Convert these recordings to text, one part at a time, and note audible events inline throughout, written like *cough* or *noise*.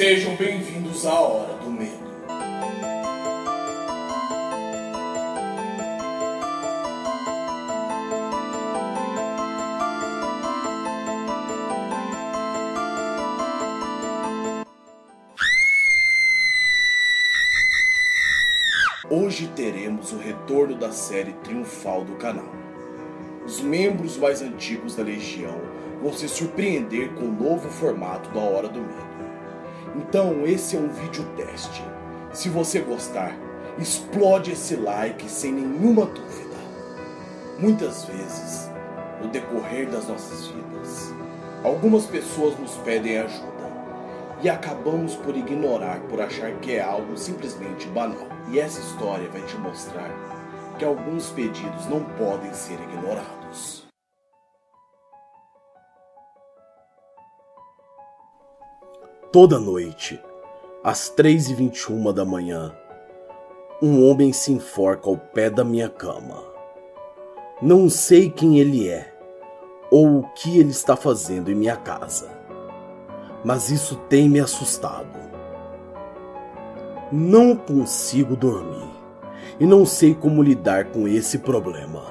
Sejam bem-vindos à Hora do Medo. Hoje teremos o retorno da série triunfal do canal. Os membros mais antigos da Legião vão se surpreender com o novo formato da Hora do Medo. Então, esse é um vídeo teste. Se você gostar, explode esse like sem nenhuma dúvida. Muitas vezes, no decorrer das nossas vidas, algumas pessoas nos pedem ajuda e acabamos por ignorar por achar que é algo simplesmente banal. E essa história vai te mostrar que alguns pedidos não podem ser ignorados. Toda noite, às 3h21 da manhã, um homem se enforca ao pé da minha cama. Não sei quem ele é ou o que ele está fazendo em minha casa, mas isso tem me assustado. Não consigo dormir e não sei como lidar com esse problema.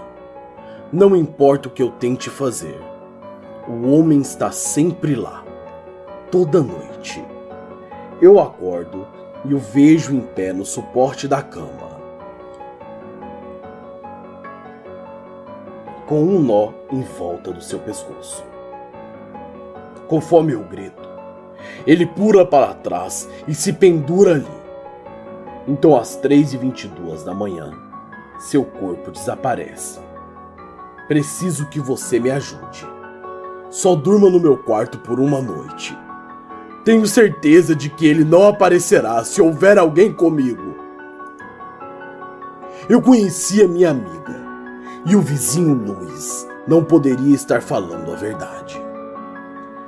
Não importa o que eu tente fazer, o homem está sempre lá toda noite. Eu acordo e o vejo em pé no suporte da cama. Com um nó em volta do seu pescoço. Conforme eu grito, ele pula para trás e se pendura ali. Então, às 3h22 da manhã, seu corpo desaparece. Preciso que você me ajude. Só durma no meu quarto por uma noite. Tenho certeza de que ele não aparecerá se houver alguém comigo. Eu conhecia minha amiga e o vizinho Luiz não poderia estar falando a verdade.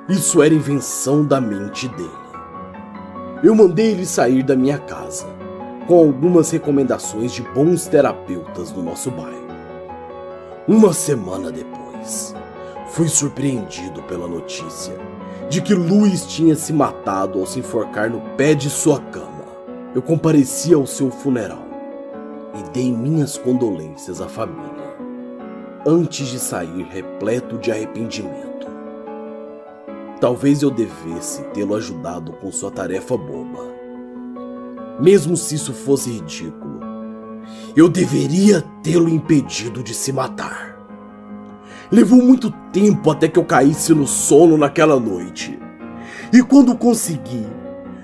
Isso era invenção da mente dele. Eu mandei ele sair da minha casa com algumas recomendações de bons terapeutas do nosso bairro. Uma semana depois, fui surpreendido pela notícia de que Luiz tinha se matado ao se enforcar no pé de sua cama. Eu compareci ao seu funeral e dei minhas condolências à família, antes de sair repleto de arrependimento. Talvez eu devesse tê-lo ajudado com sua tarefa boba. Mesmo se isso fosse ridículo, eu deveria tê-lo impedido de se matar. Levou muito tempo até que eu caísse no sono naquela noite. E quando consegui,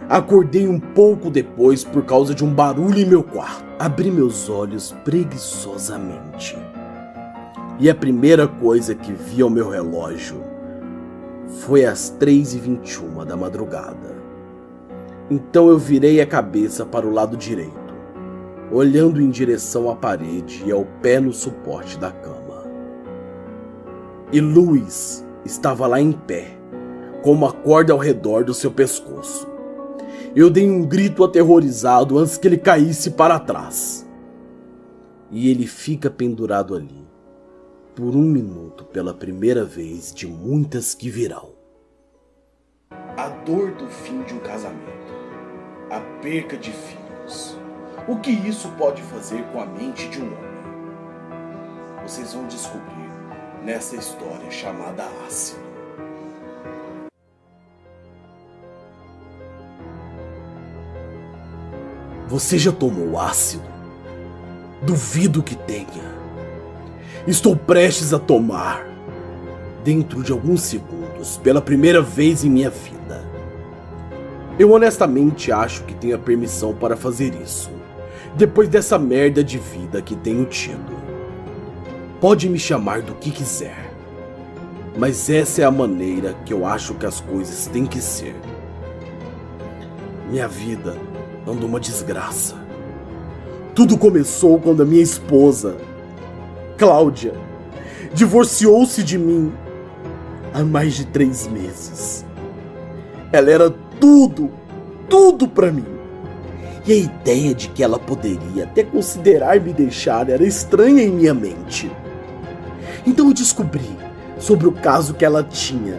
acordei um pouco depois por causa de um barulho em meu quarto. Abri meus olhos preguiçosamente. E a primeira coisa que vi ao meu relógio foi às 3h21 da madrugada. Então eu virei a cabeça para o lado direito, olhando em direção à parede e ao pé no suporte da cama. E Luiz estava lá em pé, com uma corda ao redor do seu pescoço. Eu dei um grito aterrorizado antes que ele caísse para trás. E ele fica pendurado ali, por um minuto pela primeira vez de muitas que virão. A dor do fim de um casamento, a perca de filhos. O que isso pode fazer com a mente de um homem? Vocês vão descobrir nessa história chamada ácido. Você já tomou ácido? Duvido que tenha. Estou prestes a tomar, dentro de alguns segundos, pela primeira vez em minha vida. Eu honestamente acho que tenho a permissão para fazer isso, depois dessa merda de vida que tenho tido. Pode me chamar do que quiser, mas essa é a maneira que eu acho que as coisas têm que ser. Minha vida anda uma desgraça. Tudo começou quando a minha esposa, Cláudia, divorciou-se de mim há mais de três meses. Ela era tudo, tudo para mim. E a ideia de que ela poderia até considerar me deixar era estranha em minha mente. Então eu descobri sobre o caso que ela tinha.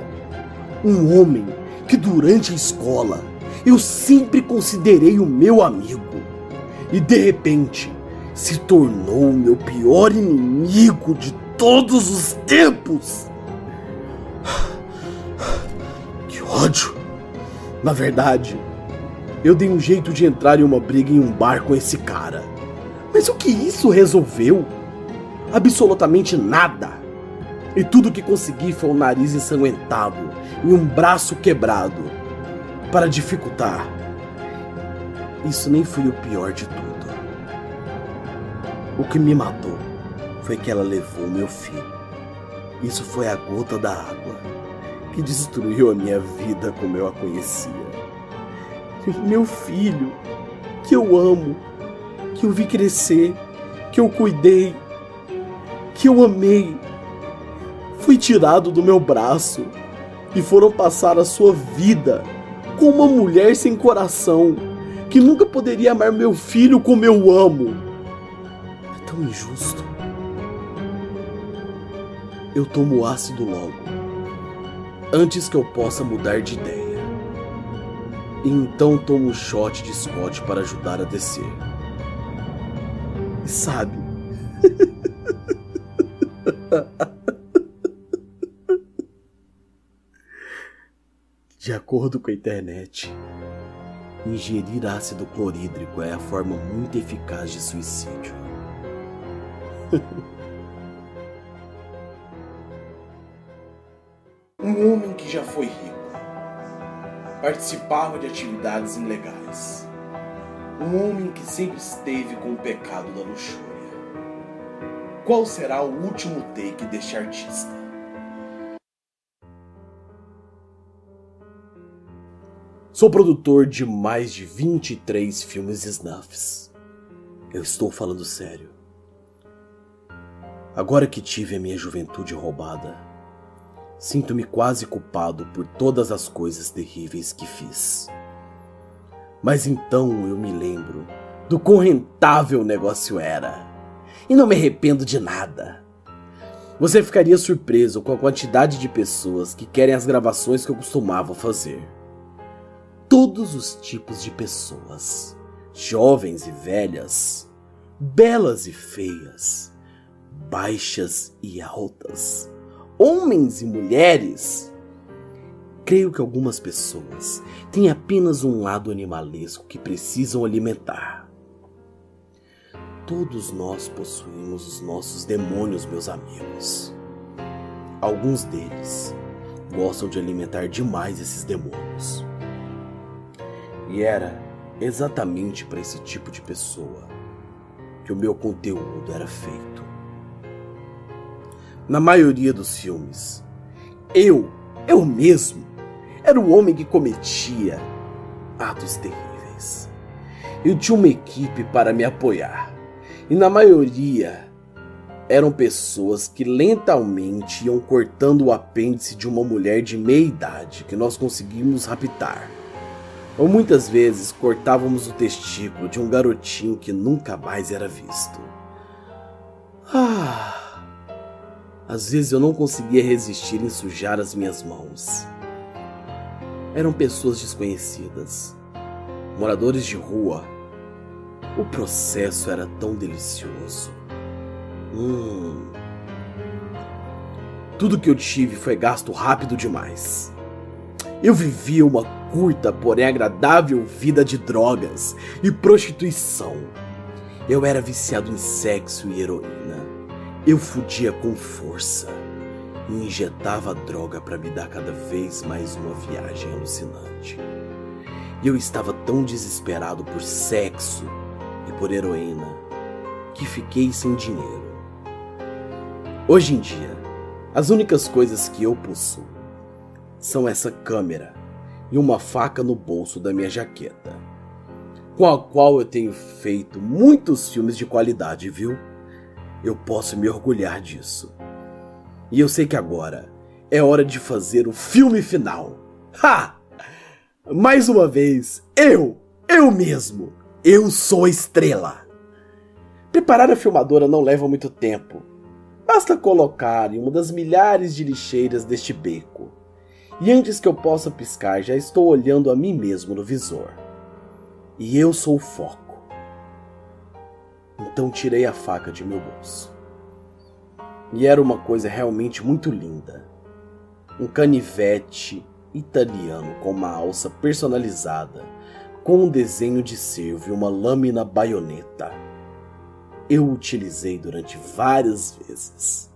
Um homem que durante a escola eu sempre considerei o meu amigo. E de repente, se tornou o meu pior inimigo de todos os tempos. Que ódio! Na verdade, eu dei um jeito de entrar em uma briga em um bar com esse cara. Mas o que isso resolveu? Absolutamente nada. E tudo que consegui foi um nariz ensanguentado e um braço quebrado. Para dificultar, isso nem foi o pior de tudo. O que me matou foi que ela levou meu filho. Isso foi a gota da água que destruiu a minha vida como eu a conhecia. Meu filho, que eu amo, que eu vi crescer, que eu cuidei, que eu amei, foi tirado do meu braço e foram passar a sua vida com uma mulher sem coração que nunca poderia amar meu filho como eu amo. É tão injusto. Eu tomo ácido logo, antes que eu possa mudar de ideia. E então tomo um shot de Scott para ajudar a descer. E sabe? *laughs* De acordo com a internet, ingerir ácido clorídrico é a forma muito eficaz de suicídio. *laughs* um homem que já foi rico, participava de atividades ilegais. Um homem que sempre esteve com o pecado da luxúria. Qual será o último take deste artista? Sou produtor de mais de 23 filmes snuffs. Eu estou falando sério. Agora que tive a minha juventude roubada, sinto-me quase culpado por todas as coisas terríveis que fiz. Mas então eu me lembro do quão rentável o negócio era. E não me arrependo de nada. Você ficaria surpreso com a quantidade de pessoas que querem as gravações que eu costumava fazer todos os tipos de pessoas, jovens e velhas, belas e feias, baixas e altas, homens e mulheres. Creio que algumas pessoas têm apenas um lado animalesco que precisam alimentar. Todos nós possuímos os nossos demônios, meus amigos. Alguns deles gostam de alimentar demais esses demônios. E era exatamente para esse tipo de pessoa que o meu conteúdo era feito. Na maioria dos filmes, eu, eu mesmo, era o homem que cometia atos terríveis. Eu tinha uma equipe para me apoiar, e na maioria eram pessoas que lentamente iam cortando o apêndice de uma mulher de meia idade que nós conseguimos raptar ou muitas vezes cortávamos o testículo de um garotinho que nunca mais era visto. Ah! Às vezes eu não conseguia resistir em sujar as minhas mãos. Eram pessoas desconhecidas, moradores de rua. O processo era tão delicioso. Hum. Tudo que eu tive foi gasto rápido demais. Eu vivia uma curta, porém agradável vida de drogas e prostituição. Eu era viciado em sexo e heroína. Eu fudia com força e injetava droga para me dar cada vez mais uma viagem alucinante. E eu estava tão desesperado por sexo por heroína que fiquei sem dinheiro. Hoje em dia, as únicas coisas que eu possuo são essa câmera e uma faca no bolso da minha jaqueta, com a qual eu tenho feito muitos filmes de qualidade, viu? Eu posso me orgulhar disso. E eu sei que agora é hora de fazer o filme final. Ha! Mais uma vez, eu, eu mesmo, eu sou estrela. Preparar a filmadora não leva muito tempo. Basta colocar em uma das milhares de lixeiras deste beco E antes que eu possa piscar, já estou olhando a mim mesmo no visor. E eu sou o foco. Então tirei a faca de meu bolso. E era uma coisa realmente muito linda. Um canivete italiano com uma alça personalizada, com um desenho de cervo e uma lâmina baioneta. Eu utilizei durante várias vezes.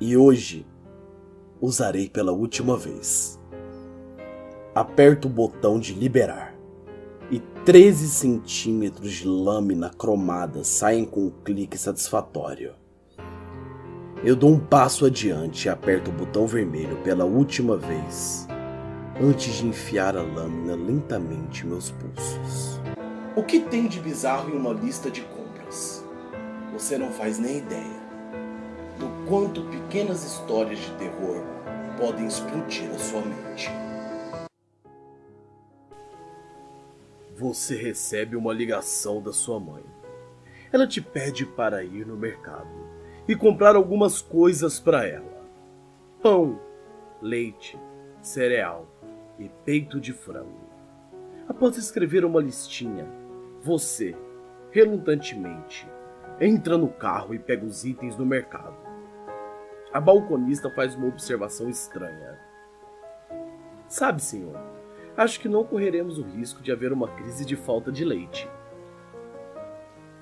E hoje usarei pela última vez. Aperto o botão de liberar e 13 centímetros de lâmina cromada saem com um clique satisfatório. Eu dou um passo adiante e aperto o botão vermelho pela última vez, antes de enfiar a lâmina lentamente em meus pulsos. O que tem de bizarro em uma lista de compras? Você não faz nem ideia do quanto pequenas histórias de terror podem explodir a sua mente. Você recebe uma ligação da sua mãe. Ela te pede para ir no mercado e comprar algumas coisas para ela: pão, leite, cereal e peito de frango. Após escrever uma listinha, você, relutantemente, entra no carro e pega os itens no mercado. A balconista faz uma observação estranha. Sabe, senhor, acho que não correremos o risco de haver uma crise de falta de leite.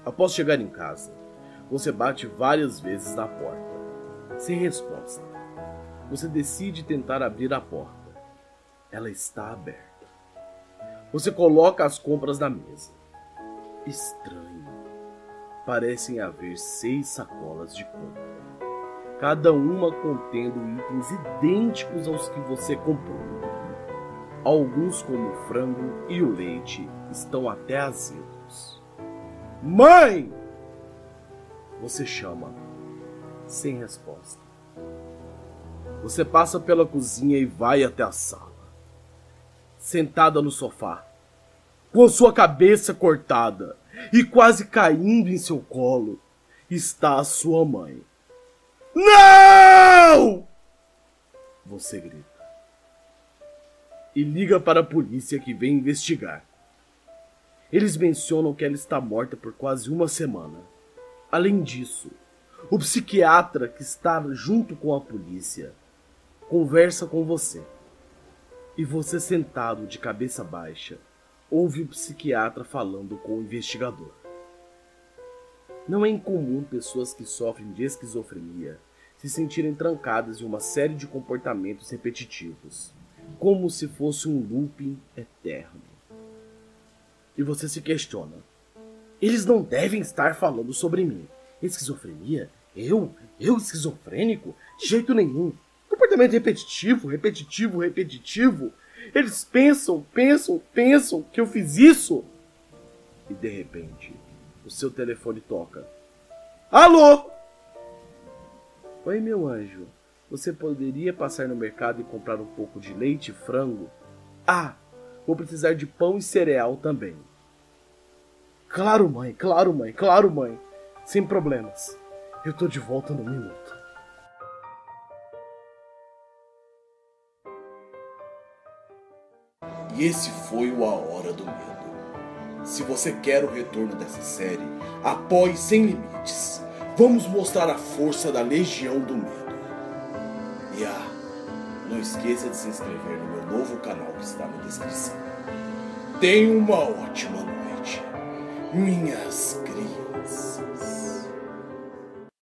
Após chegar em casa, você bate várias vezes na porta, sem resposta. Você decide tentar abrir a porta. Ela está aberta. Você coloca as compras na mesa. Estranho. Parecem haver seis sacolas de compras cada uma contendo itens idênticos aos que você comprou. Alguns, como o frango e o leite, estão até azedos. Mãe! Você chama, sem resposta. Você passa pela cozinha e vai até a sala. Sentada no sofá, com sua cabeça cortada e quase caindo em seu colo, está a sua mãe. Não! Você grita. E liga para a polícia que vem investigar. Eles mencionam que ela está morta por quase uma semana. Além disso, o psiquiatra que está junto com a polícia conversa com você. E você, sentado de cabeça baixa, ouve o psiquiatra falando com o investigador. Não é incomum pessoas que sofrem de esquizofrenia se sentirem trancadas em uma série de comportamentos repetitivos, como se fosse um looping eterno. E você se questiona: eles não devem estar falando sobre mim. Esquizofrenia? Eu? Eu esquizofrênico? De jeito nenhum. Comportamento repetitivo, repetitivo, repetitivo. Eles pensam, pensam, pensam que eu fiz isso. E de repente, o seu telefone toca. Alô? Oi, meu anjo. Você poderia passar no mercado e comprar um pouco de leite e frango? Ah, vou precisar de pão e cereal também. Claro, mãe, claro, mãe, claro, mãe. Sem problemas. Eu tô de volta no minuto. E esse foi o A Hora do Medo. Se você quer o retorno dessa série, apoie sem limites. Vamos mostrar a força da Legião do Medo. E ah, não esqueça de se inscrever no meu novo canal que está na descrição. Tenha uma ótima noite, minhas